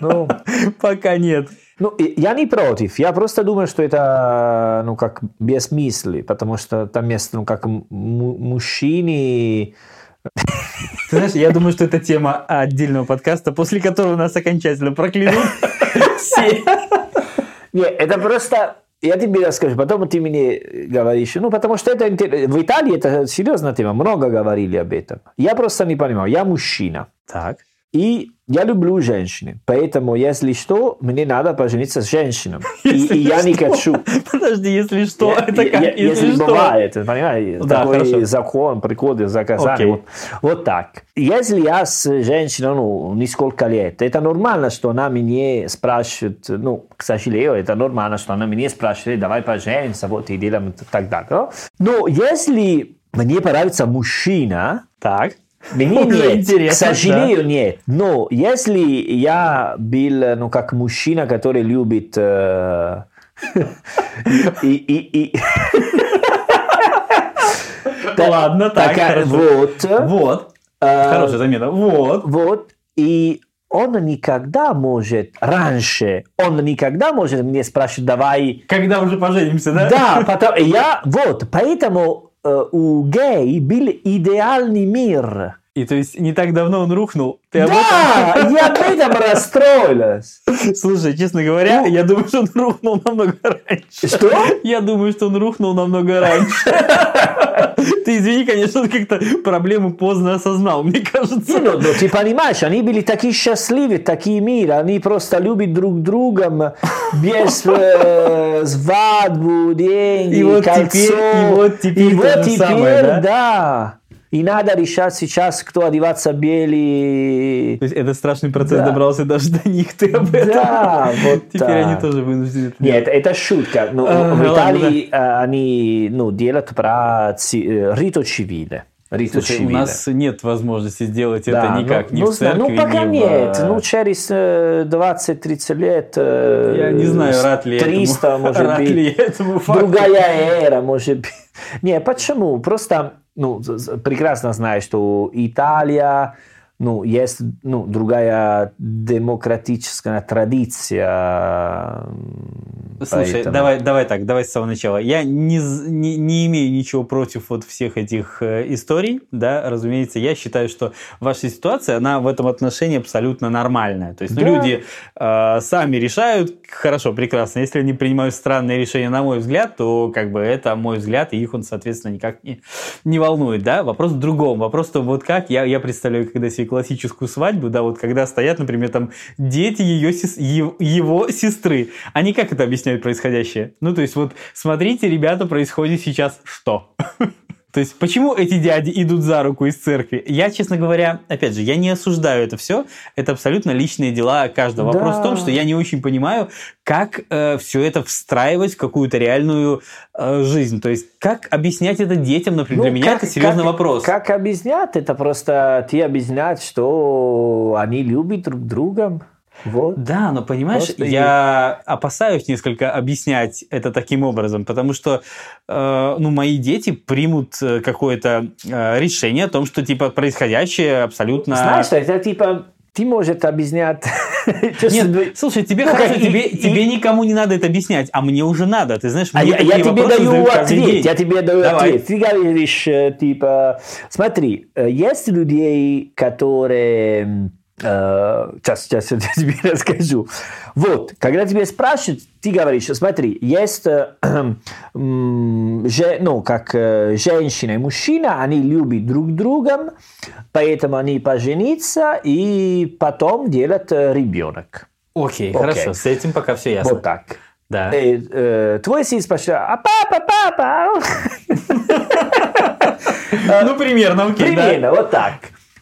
Ну, [LAUGHS] пока нет. Ну, я не против. Я просто думаю, что это, ну, как без мысли, потому что там место, ну, как мужчины ты знаешь, я думаю, что это тема отдельного подкаста, после которого нас окончательно проклянут все. Нет, это просто... Я тебе расскажу, потом ты мне говоришь. Ну, потому что это в Италии это серьезная тема, много говорили об этом. Я просто не понимаю, я мужчина. Так. И я люблю женщины, поэтому, если что, мне надо пожениться с женщиной. [LAUGHS] И, и я не хочу. Подожди, если что, я, это как? Я, если, если что? бывает, понимаешь, да, такой хорошо. закон, приходит заказание. Вот, вот так. Если я с женщиной, ну, несколько лет, это нормально, что она меня спрашивает, ну, к сожалению, это нормально, что она меня спрашивает, давай поженимся, вот и делаем так далее. Но если мне нравится мужчина, так мне [LAUGHS] нет, интересно, к сожалению, да? нет. Но если я был, ну, как мужчина, который любит... Э, и, и, и... Ладно, так, хорошо. Вот. Вот. Хорошая замена. Вот. Вот. И он никогда может, раньше, он никогда может мне спрашивать, давай... Когда уже поженимся, да? Да, потому, я, вот, поэтому Э, у гей был идеальный мир. И то есть не так давно он рухнул. Ты да, об этом... я об этом расстроилась. Слушай, честно говоря, ну, я думаю, что он рухнул намного раньше. Что? Я думаю, что он рухнул намного раньше. Ты извини, конечно, как-то проблему поздно осознал, мне кажется. Ну, ну, ты понимаешь, они были такие счастливые, такие мир, они просто любят друг друга без э, свадьбу, деньги, и вот кольцо. Теперь, и вот теперь, и вот теперь самое, да? да. И надо решать сейчас, кто одеваться белый. То есть этот страшный процесс да. добрался даже до них, ты об этом. Да, вот [LAUGHS] Теперь так. они тоже вынуждены Нет, это шутка. Ну, а, в Италии ладно. они ну, делают про ци... рито цивиле. Рито Слушай, у нас нет возможности сделать да, это никак, ну, ни ну, в церкви, Ну, пока ни нет. В... Ну, через 20-30 лет... Я не знаю, рад ли 300, этому. может [LAUGHS] рад быть. Ли этому факту. Другая эра, может быть. [LAUGHS] Не, почему? Просто ну, прекрасно знаешь, что Италия, ну, есть ну, другая демократическая традиция. Слушай, поэтому... давай, давай так, давай с самого начала. Я не, не, не имею ничего против вот всех этих э, историй, да, разумеется, я считаю, что ваша ситуация, она в этом отношении абсолютно нормальная. То есть ну, да. люди э, сами решают, хорошо, прекрасно, если они принимают странные решения, на мой взгляд, то как бы это мой взгляд, и их он, соответственно, никак не, не волнует, да. Вопрос в другом, вопрос то вот как, я, я представляю, когда себе классическую свадьбу, да, вот когда стоят, например, там дети ее, его сестры, они как это объясняют происходящее? Ну, то есть вот смотрите, ребята, происходит сейчас что? [LAUGHS] То есть, почему эти дяди идут за руку из церкви? Я, честно говоря, опять же, я не осуждаю это все. Это абсолютно личные дела каждого. Да. Вопрос в том, что я не очень понимаю, как э, все это встраивать в какую-то реальную э, жизнь. То есть, как объяснять это детям, например, ну, для меня как, это серьезный как, вопрос. Как объяснять? Это просто ты объяснять, что они любят друг друга. Вот. Да, но понимаешь, Просто я и... опасаюсь несколько объяснять это таким образом, потому что э, ну, мои дети примут э, какое-то э, решение о том, что типа происходящее абсолютно... Знаешь, это типа ты можешь объяснять. [LAUGHS] Нет, слушай, тебе ну, хорошо, тебе, и, тебе никому не надо это объяснять, а мне уже надо. Ты знаешь, а я, я тебе даю ответ. Я тебе даю Давай. ответ. Ты говоришь, э, типа, смотри, э, есть людей, которые сейчас, сейчас я [LAUGHS] тебе расскажу. Вот, когда тебе спрашивают, ты говоришь, смотри, есть, э, [CLEARS THROAT] ну, как э, женщина и мужчина, они любят друг друга, поэтому они поженятся и потом делают э, ребенок. Окей, okay, хорошо, с этим пока все ясно. Вот так. Да. И, э, твой сын спрашивает, а папа, папа? [LAUGHS] Ну, примерно, окей. Примерно, вот так.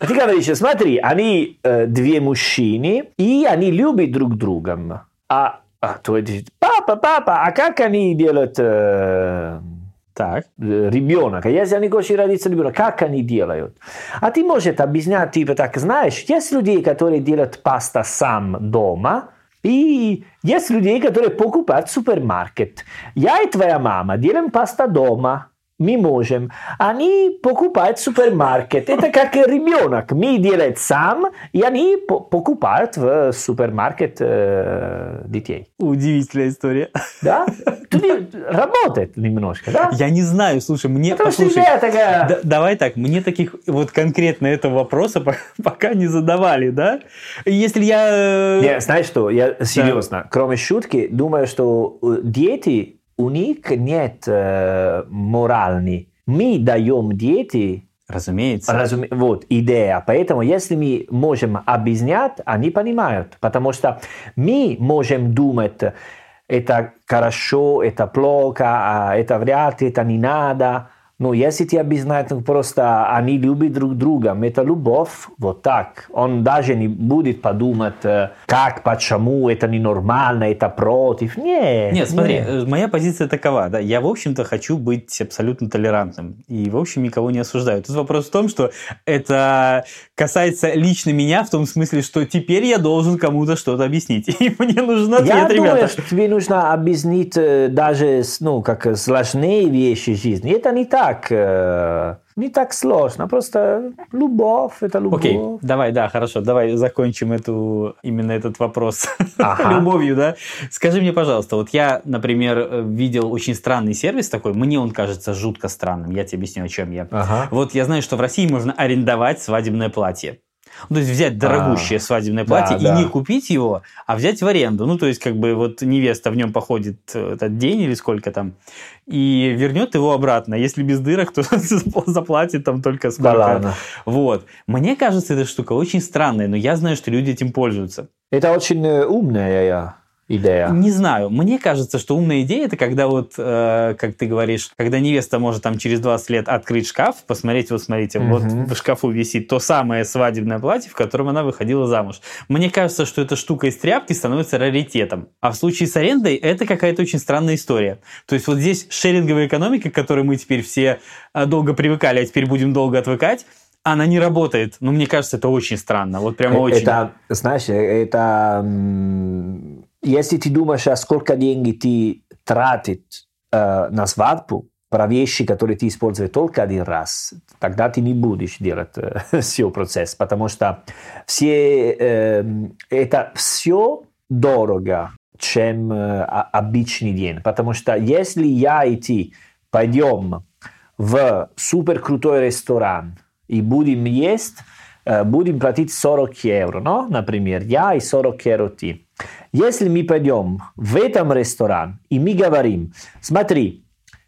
А ты говоришь, смотри, они э, две мужчины, и они любят друг друга. А, а твой говорит, папа, папа, а как они делают э, так. ребенок? Если они хотят родиться ребенок, как они делают? А ты можешь объяснять, типа так, знаешь, есть люди, которые делают паста сам дома, и есть люди, которые покупают в супермаркет. Я и твоя мама делаем паста дома мы можем. Они покупают супермаркет. Это как ребенок. Мы делаем сам, и они покупают в супермаркет э, детей. Удивительная история. Да? Тут работает немножко, да? Я не знаю, слушай, мне... Потому послушай, что такая... да, давай так, мне таких вот конкретно этого вопроса [LAUGHS] пока не задавали, да? Если я... Э, не, знаешь что, я серьезно, да. кроме шутки, думаю, что э, дети у них нет э, моральной. Мы даем дети Разумеется. Разуме... Вот, идея. Поэтому, если мы можем объяснять, они понимают. Потому что мы можем думать, это хорошо, это плохо, это вряд ли, это не надо. Ну, если ты объясняешь просто, они любят друг друга, это любовь, вот так. Он даже не будет подумать, как, почему, это ненормально, это против. Нет. Нет, смотри, нет. моя позиция такова, да, я, в общем-то, хочу быть абсолютно толерантным. И, в общем, никого не осуждаю. Тут вопрос в том, что это касается лично меня, в том смысле, что теперь я должен кому-то что-то объяснить. [LAUGHS] И мне нужен ответ, я ребята. Думаю, что тебе нужно объяснить даже, ну, как сложные вещи жизни. Это не так так, э, не так сложно, просто любовь, это любовь. Окей, okay, давай, да, хорошо, давай закончим эту, именно этот вопрос ага. [LAUGHS] любовью, да. Скажи мне, пожалуйста, вот я, например, видел очень странный сервис такой, мне он кажется жутко странным, я тебе объясню, о чем я. Ага. Вот я знаю, что в России можно арендовать свадебное платье. Ну, то есть взять дорогущее а, свадебное платье да, и да. не купить его, а взять в аренду. Ну, то есть, как бы вот невеста в нем походит э, этот день или сколько там, и вернет его обратно. Если без дырок, то [LAUGHS] заплатит там только сколько. Да ладно. Вот. Мне кажется, эта штука очень странная, но я знаю, что люди этим пользуются. Это очень э, умная идея? Не знаю. Мне кажется, что умная идея это когда вот, э, как ты говоришь, когда невеста может там через 20 лет открыть шкаф, посмотреть, вот смотрите, угу. вот в шкафу висит то самое свадебное платье, в котором она выходила замуж. Мне кажется, что эта штука из тряпки становится раритетом. А в случае с арендой это какая-то очень странная история. То есть вот здесь шеринговая экономика, к которой мы теперь все э, долго привыкали, а теперь будем долго отвыкать, она не работает. Но мне кажется, это очень странно. Вот прямо э, очень. Это, знаешь, это если ты думаешь, сколько денег ты тратишь э, на свадьбу, про вещи, которые ты используешь только один раз, тогда ты не будешь делать э, все процесс, потому что все, э, это все дорого, чем э, обычный день. Потому что если я и ты пойдем в супер крутой ресторан и будем есть, будем платить 40 евро, no? например, я и 40 евро ты. Если мы пойдем в этом ресторан и мы говорим, смотри,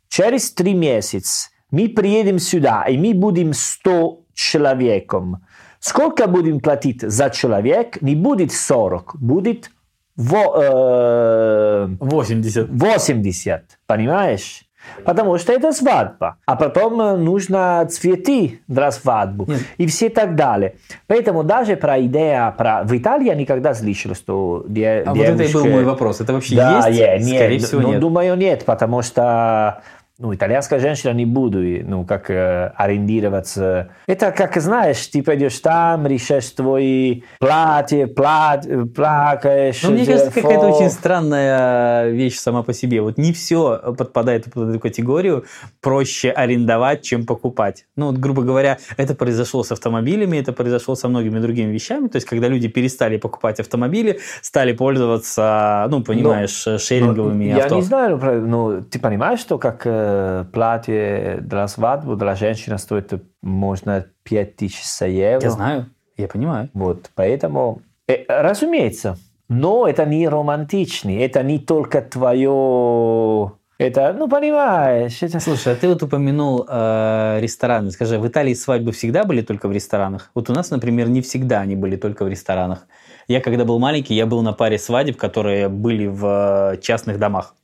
через три месяца мы приедем сюда и мы будем 100 человеком, сколько будем платить за человек? Не будет 40, будет во, э, 80. 80, понимаешь? Потому что это свадьба. А потом э, нужно цветы для свадьбы. Нет. И все так далее. Поэтому даже про идею про... В Италии я никогда слышал, что де... А девушка... вот это и был мой вопрос. Это вообще да, есть? Нет, Скорее всего, ну, нет. Думаю, нет, потому что ну, итальянская женщина не будет, ну, как э, ориентироваться. Это как, знаешь, ты пойдешь там, решаешь твои платья, плат, плакаешь. Ну, мне кажется, какая-то очень странная вещь сама по себе. Вот не все подпадает под эту категорию. Проще арендовать, чем покупать. Ну, вот, грубо говоря, это произошло с автомобилями, это произошло со многими другими вещами. То есть, когда люди перестали покупать автомобили, стали пользоваться, ну, понимаешь, но, шеринговыми но, авто. Я не знаю, ну, ты понимаешь, что как э, платье для свадьбы для женщины стоит, можно 5000 евро. Я знаю, я понимаю. Вот, поэтому, э, разумеется, но это не романтичный, это не только твое это, ну, понимаешь. Это... Слушай, а ты вот упомянул э, рестораны. Скажи, в Италии свадьбы всегда были только в ресторанах? Вот у нас, например, не всегда они были только в ресторанах. Я, когда был маленький, я был на паре свадеб, которые были в э, частных домах.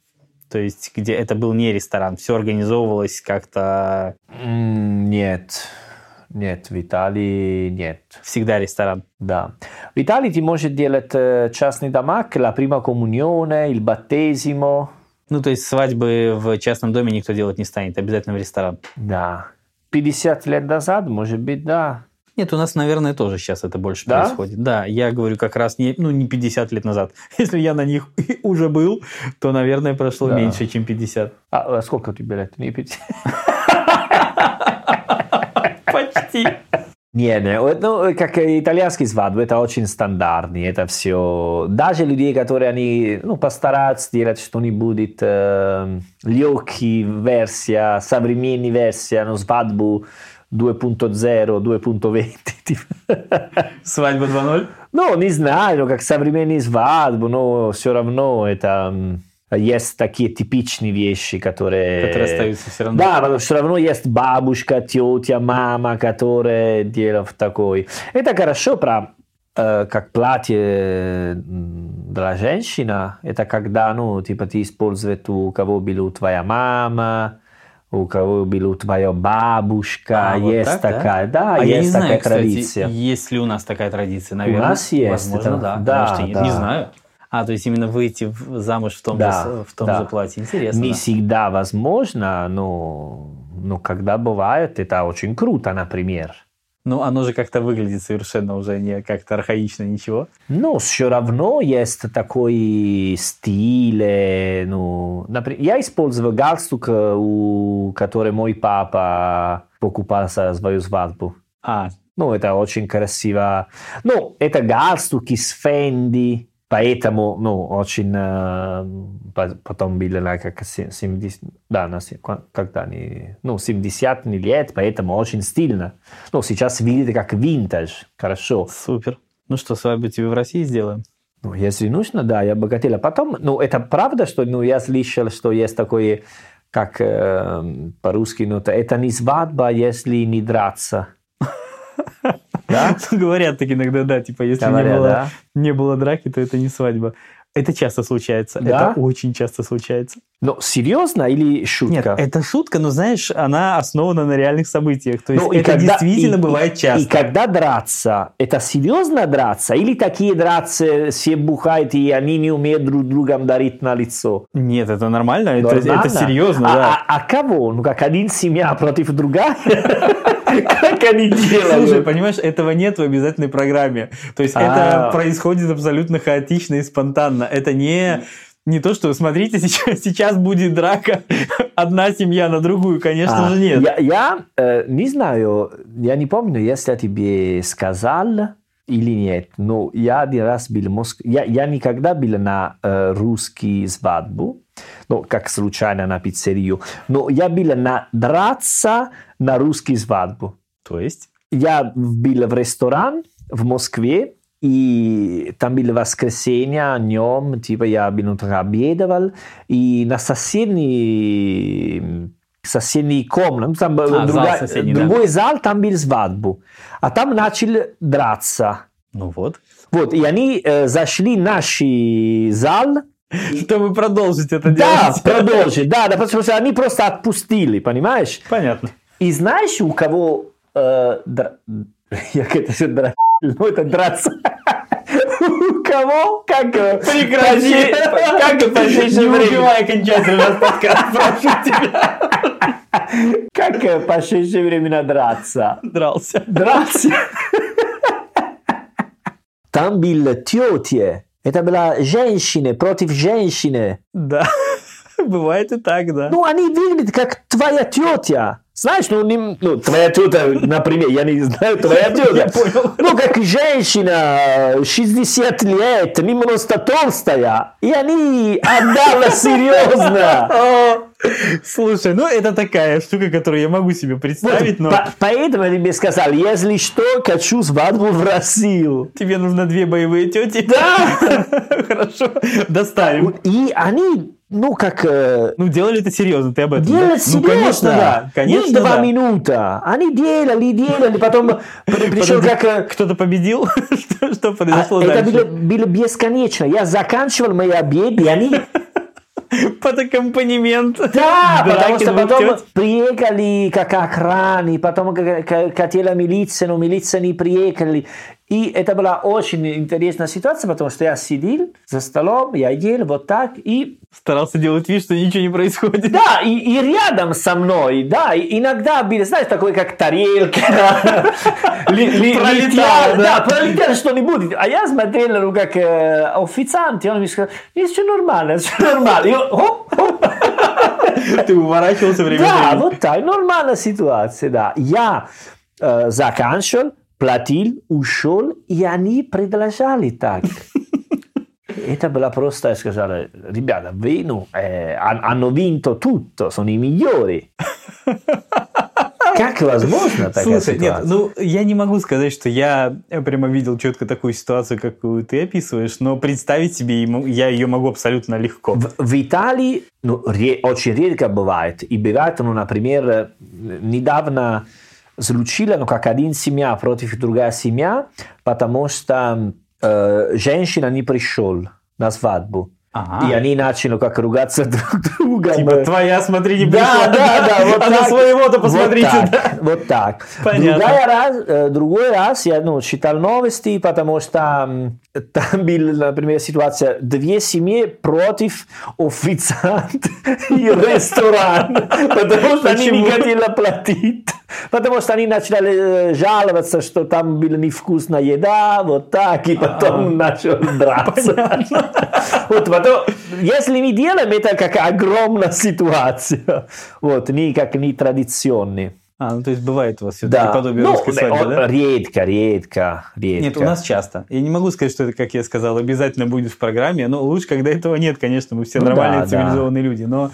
То есть, где это был не ресторан, все организовывалось как-то... Нет, нет, в Италии нет. Всегда ресторан. Да. В Италии ты можешь делать э, частный домак, la prima comunione, il battesimo. Ну, то есть свадьбы в частном доме никто делать не станет, обязательно в ресторан. Да. 50 лет назад, может быть, да. Нет, у нас, наверное, тоже сейчас это больше да? происходит. Да, я говорю как раз не, ну, не 50 лет назад. [LAUGHS] Если я на них [LAUGHS] уже был, то, наверное, прошло да. меньше, чем 50. А, а сколько тебе лет? Не 50? [LAUGHS] Почти. Не, не, ну, как итальянский свадьбы, это очень стандартный, это все. Даже людей, которые они, ну, постараются делать что-нибудь, э, легкий версия, современная версия, ну, свадьбу 2.0, 2.20. Свадьба 2.0? Ну, не знаю, как современные свадьбы, но все равно это есть такие типичные вещи, которые... Которые остаются все равно. Да, но все равно есть бабушка, тетя, мама, которые делают такой. Это хорошо про как платье для женщины. Это когда, ну, типа, ты используешь у кого была твоя мама, у кого была твоя бабушка, а, есть вот так, такая, да, да а есть я не такая знаю, традиция. Кстати, есть ли у нас такая традиция, наверное. У нас есть. Возможно, это, да. да, Может, да. Не знаю. А, то есть именно выйти замуж в том, да, же, в том да. же платье. Интересно. Не всегда возможно, но, но когда бывает, это очень круто, например. Ну, оно же как-то выглядит совершенно уже не как-то архаично, ничего. Ну, все равно есть такой стиль. Э, ну, например, я использовал галстук, э, у который мой папа покупал за свою свадьбу. А. Ну, это очень красиво. Ну, это галстуки с Fendi. Поэтому, ну, очень э, потом были как 70, да, на, когда они, ну, 70 лет, поэтому очень стильно. Ну, сейчас видите как винтаж, хорошо. Супер. Ну что, с вами тебе в России сделаем? Ну, если нужно, да, я бы хотел. А потом, ну, это правда, что, ну, я слышал, что есть такое, как э, по-русски, ну, это не свадьба, если не драться. [LAUGHS] Да? [LAUGHS] Говорят так иногда, да, типа, если Говорят, не, было, да? не было драки, то это не свадьба. Это часто случается. Да? Это очень часто случается. Но серьезно или шутка? Нет, это шутка, но знаешь, она основана на реальных событиях. То есть ну, это когда, действительно и, бывает часто. И, и когда драться, это серьезно драться? Или такие драться все бухают, и они не умеют друг другом дарить на лицо? Нет, это нормально, нормально? Это, это серьезно, а, да. А, а кого? Ну, как один семья против другая? [LAUGHS] Как они делают? Слушай, понимаешь, этого нет в обязательной программе. То есть это а. происходит абсолютно хаотично и спонтанно. Это не не то, что смотрите, [LAUGHS] сейчас, сейчас будет драка, [LAUGHS] одна семья на другую, конечно а, же, нет. Я, я э, не знаю, я не помню, если я тебе сказал или нет, но я один раз был в Москве, я, я никогда был на э, русский свадьбу, ну, как случайно на пиццерию, но я был на драться на русский свадьбу. То есть? Я был в ресторан в Москве, и там было воскресенье, днем, типа я минуту обедовал, и на соседней соседней комнате, там а, другая, зал соседний, другой да. зал, там был свадьбу. А там начали драться. Ну вот. Вот, и они э, зашли в наш зал, [LAUGHS] Чтобы продолжить это да, делать. Да, [LAUGHS] продолжить, да, да, потому что они просто отпустили, понимаешь? Понятно. И знаешь, у кого... Э, дра... [LAUGHS] Я это дра... [LAUGHS] Ну, это драться. [LAUGHS] У кого? Как? Прекрати! Как в? Не убивай окончательно подкаст, прошу тебя. Как в последнее время драться? Дрался. Драться. Там был тетя. Это была женщина против женщины. Да, бывает и так, да. Ну, они выглядят как твоя тетя. Знаешь, ну, не, ну, твоя тетя, например, я не знаю, твоя тетя. [LAUGHS] Я понял. Ну, как женщина, 60 лет, немножко толстая. И они отдала серьезно. [LAUGHS] Слушай, ну это такая штука, которую я могу себе представить, но... По поэтому я тебе сказал, если что, хочу свадьбу в Россию. Тебе нужно две боевые тети? Да! [LAUGHS] Хорошо, доставим. И они ну, как... Э, ну, делали это серьезно, ты об этом, Делали да? серьезно. Ну, конечно, да. Конечно, Не два да. минута. Они делали, делали, потом, пришел как... э, Кто-то победил? [LAUGHS] что, что произошло а, дальше? Это было, было бесконечно. Я заканчивал мои обеды, и они... [LAUGHS] Под аккомпанемент. Да, потому что потом приехали как охраны, потом хотела милиция, но милиция не приехали. И это была очень интересная ситуация, потому что я сидел за столом, я ел вот так, и Старался делать вид, что ничего не происходит. Да, и, и рядом со мной, да, и иногда были, знаешь, такой как тарелка, [LAUGHS] Пролетало, да. пролетело что-нибудь. А я смотрел, ну, как э, официант, и он мне сказал, «Нет, все нормально, все нормально. [LAUGHS] Ты уворачивался время Да, вот так, нормальная ситуация, да. Я э, заканчивал, платил, ушел, и они продолжали так. Это было просто, я сказал, ребята, вы, ну, han- hanno vinto tutto, sono i migliori. Как возможно такая Слушай, нет, ситуация? ну я не могу сказать, что я прямо видел четко такую ситуацию, какую ты описываешь, но представить себе я ее могу абсолютно легко. В, в Италии ну, ре- очень редко бывает. И бывает, ну, например, э, недавно случилось, ну, как один семья против другая семья, потому что э, женщина не пришел на свадьбу. Ага. И они начали как ругаться [LAUGHS] друг другом. Типа, твоя, смотри, не Да, пришла. да, да, вот а на так. своего-то посмотрите. Вот да. так, вот так. Понятно. Раз, э, другой раз я ну, читал новости, потому что там была, например, ситуация, две семьи против официанта [LAUGHS] и ресторана, потому что они не хотели платить. Потому что они начали э, жаловаться, что там была невкусная еда, вот так, и потом начал драться. [LAUGHS] Вот, потом, если не делаем, это как огромная ситуация. Вот, не как не традиционный. А, ну то есть бывает у вас все-таки Да. подобие Ну, русской свадьбы, да? Редко, редко, редко. Нет, у нас часто. Я не могу сказать, что это, как я сказал, обязательно будет в программе, но лучше, когда этого нет, конечно, мы все Ну нормальные, да, цивилизованные люди, но,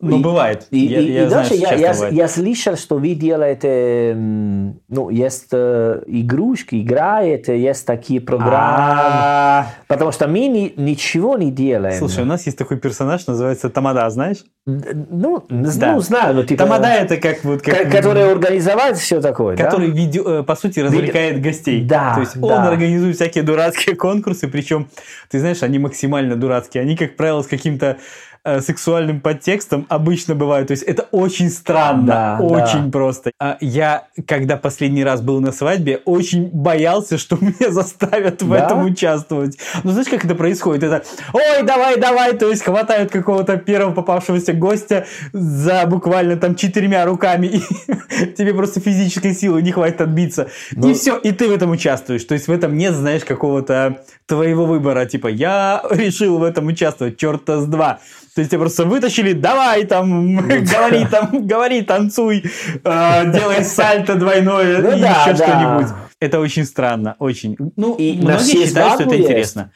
но И- бывает. И, я, и- я и знаю, даже что я, я, бывает. я слышал, что вы делаете, ну, есть э, игрушки, играете, есть такие программы. А, Потому что мы ни- ничего не делаем. Слушай, у нас есть такой персонаж, называется Тамада, знаешь? Ну, Да. ну, знаю, ну, типа, Тамада это как вот... Как, который организовать все такое, да? который, видео- э, по сути, развлекает гостей. Да, То есть он да. организует всякие дурацкие конкурсы, причем, ты знаешь, они максимально дурацкие. Они, как правило, с каким-то э, сексуальным подтекстом обычно бывают. То есть это очень странно, Да, очень да. просто. А Я, когда последний раз был на свадьбе, очень боялся, что [LAUGHS] меня заставят в Да? этом участвовать. Ну, знаешь, как это происходит? Это, ой, давай, давай, то есть хватают какого-то первого попавшегося гостя за буквально там четырьмя руками, и [LAUGHS] тебе просто физической силы не хватит отбиться. И Ну- все, и ты в этом участвуешь. То есть в этом нет, знаешь, какого-то твоего выбора. Типа, я решил в этом участвовать, черта с два. То есть тебя просто вытащили, давай там, [LAUGHS] говори там, говори, танцуй, э, делай сальто двойное Ну и еще что-нибудь. Это очень странно, очень. Ну, многие считают, что это интересно.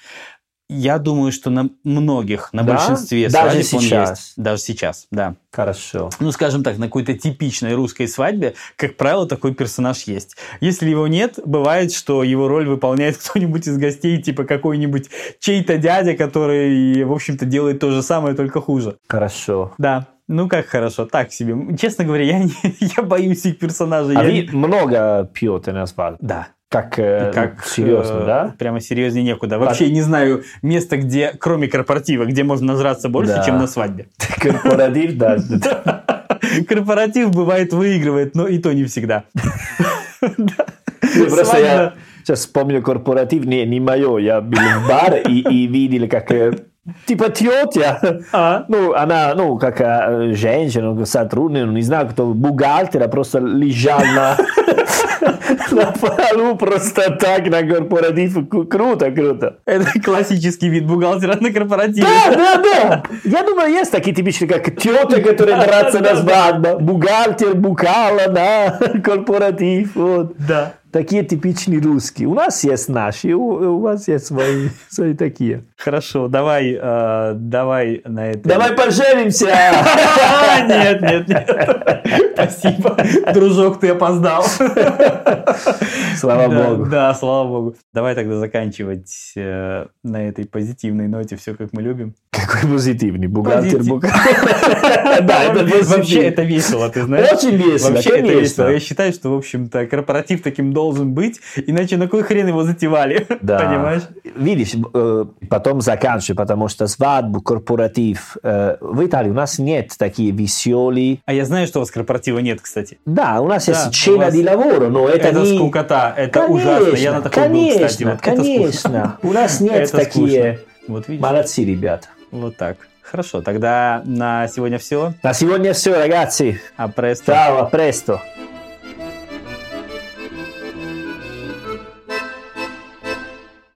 Я думаю, что на многих, на Да? большинстве Даже свадеб он сейчас? есть. Даже сейчас, да. Хорошо. Ну, скажем так, на какой-то типичной русской свадьбе, как правило, такой персонаж есть. Если его нет, бывает, что его роль выполняет [LAUGHS] кто-нибудь из гостей, типа какой-нибудь чей-то дядя, который, в общем-то, делает то же самое, только хуже. Хорошо. Да. Ну как хорошо, так себе. Честно говоря, я, не, [LAUGHS] я боюсь их персонажей. А я вы много пьете на свадьбе? Да. Как, э, как серьезно, э, да? Прямо серьезнее некуда. Вообще не знаю места, где, кроме корпоратива, где можно нажраться больше, Да. чем на свадьбе. [LAUGHS] Корпоратив, [LAUGHS] да. Корпоратив бывает выигрывает, но и то не всегда. [LAUGHS] Ну, Просто я сейчас вспомню корпоратив, не, не мое, я был в бар и, и видел, как э, типа тетя, А? ну, она, ну, как э, женщина, сотрудник, не знаю, кто, бухгалтер, а просто лежал на, [LAUGHS] на полу просто так на корпоратив. Кру- Круто, круто. Это классический вид бухгалтера на корпоративе. Да, да, да. Я думаю, есть такие типичные, как тетя, которые драться [LAUGHS] на свадьбу, бухгалтер, бухала на [LAUGHS] корпоратив, вот. Да. Такие типичные русские. У нас есть наши, у, у вас есть свои, [LAUGHS] свои такие. Хорошо, давай, э, давай на это. Давай поженимся! [LAUGHS] Нет, нет, нет. Спасибо, дружок, ты опоздал. Слава Да, богу. Да, слава богу. Давай тогда заканчивать э, на этой позитивной ноте все, как мы любим. Какой позитивный. Бухгалтер. [LAUGHS] Да, это Вообще это весело, ты знаешь? Очень весело, Вообще это весело. Я считаю, что, в общем-то, корпоратив таким должен быть, иначе на кой хрен его затевали? Да. Понимаешь? Видишь, э, потом заканчиваю, потому что свадьбу, корпоратив. э, В Италии у нас нет такие веселые. А я знаю, что у вас корпоратива нет, кстати. Да, у нас Да, есть cena вас- lavoro, но это, Это не... скукота, это Конечно, ужасно. Я на таком был, конечно, кстати. Вот конечно. У нас нет такие... Вот видишь? Молодцы, ребята. Вот так. Хорошо, тогда на сегодня все. На сегодня все, ragazzi. А престо. Ciao, a presto.